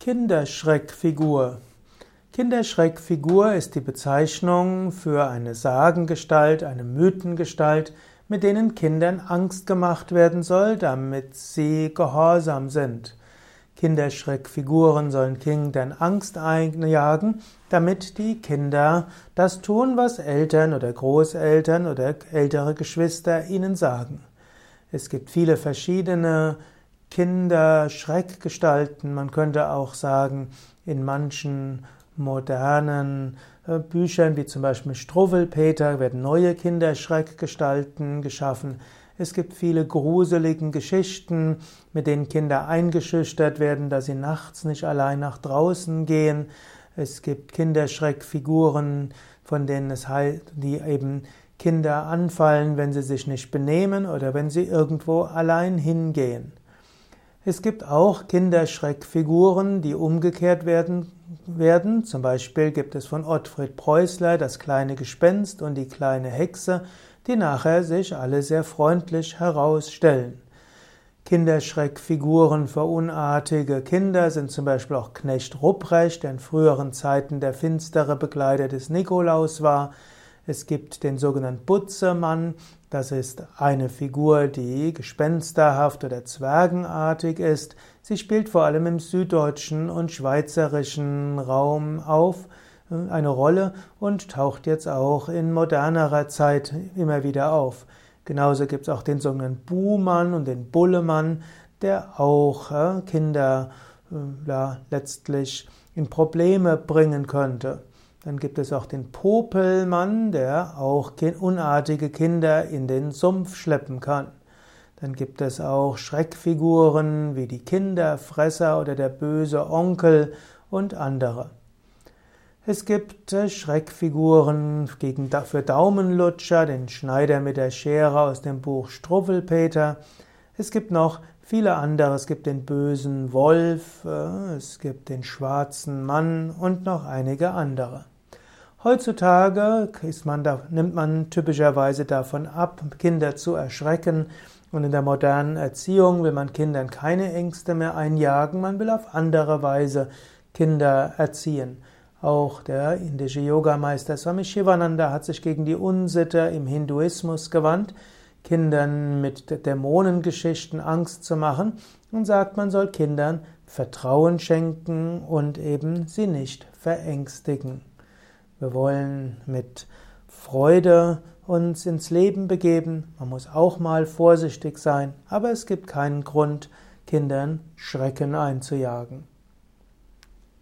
Kinderschreckfigur. Kinderschreckfigur ist die Bezeichnung für eine Sagengestalt, eine Mythengestalt, mit denen Kindern Angst gemacht werden soll, damit sie gehorsam sind. Kinderschreckfiguren sollen Kindern Angst einjagen, damit die Kinder das tun, was Eltern oder Großeltern oder ältere Geschwister ihnen sagen. Es gibt viele verschiedene Kinderschreckgestalten. Man könnte auch sagen, in manchen modernen äh, Büchern, wie zum Beispiel Struwwelpeter, werden neue Kinderschreckgestalten geschaffen. Es gibt viele gruselige Geschichten, mit denen Kinder eingeschüchtert werden, dass sie nachts nicht allein nach draußen gehen. Es gibt Kinderschreckfiguren, von denen es heißt, die eben Kinder anfallen, wenn sie sich nicht benehmen oder wenn sie irgendwo allein hingehen. Es gibt auch Kinderschreckfiguren, die umgekehrt werden, werden. Zum Beispiel gibt es von Ottfried Preußler das kleine Gespenst und die kleine Hexe, die nachher sich alle sehr freundlich herausstellen. Kinderschreckfiguren für unartige Kinder sind zum Beispiel auch Knecht Rupprecht, der in früheren Zeiten der finstere Begleiter des Nikolaus war. Es gibt den sogenannten Butzemann, das ist eine Figur, die gespensterhaft oder zwergenartig ist. Sie spielt vor allem im süddeutschen und schweizerischen Raum auf äh, eine Rolle und taucht jetzt auch in modernerer Zeit immer wieder auf. Genauso gibt es auch den sogenannten Buhmann und den Bullemann, der auch äh, Kinder äh, ja, letztlich in Probleme bringen könnte. Dann gibt es auch den Popelmann, der auch unartige Kinder in den Sumpf schleppen kann. Dann gibt es auch Schreckfiguren wie die Kinderfresser oder der böse Onkel und andere. Es gibt äh, Schreckfiguren gegen, für Daumenlutscher, den Schneider mit der Schere aus dem Buch Struwwelpeter. Es gibt noch viele andere. Es gibt den bösen Wolf, äh, es gibt den schwarzen Mann und noch einige andere. Heutzutage man da, nimmt man typischerweise davon ab, Kinder zu erschrecken. Und in der modernen Erziehung will man Kindern keine Ängste mehr einjagen, man will auf andere Weise Kinder erziehen. Auch der indische Yogameister Swami Shivananda hat sich gegen die Unsitte im Hinduismus gewandt, Kindern mit Dämonengeschichten Angst zu machen und sagt, man soll Kindern Vertrauen schenken und eben sie nicht verängstigen. Wir wollen mit Freude uns ins Leben begeben. Man muss auch mal vorsichtig sein, aber es gibt keinen Grund, Kindern Schrecken einzujagen.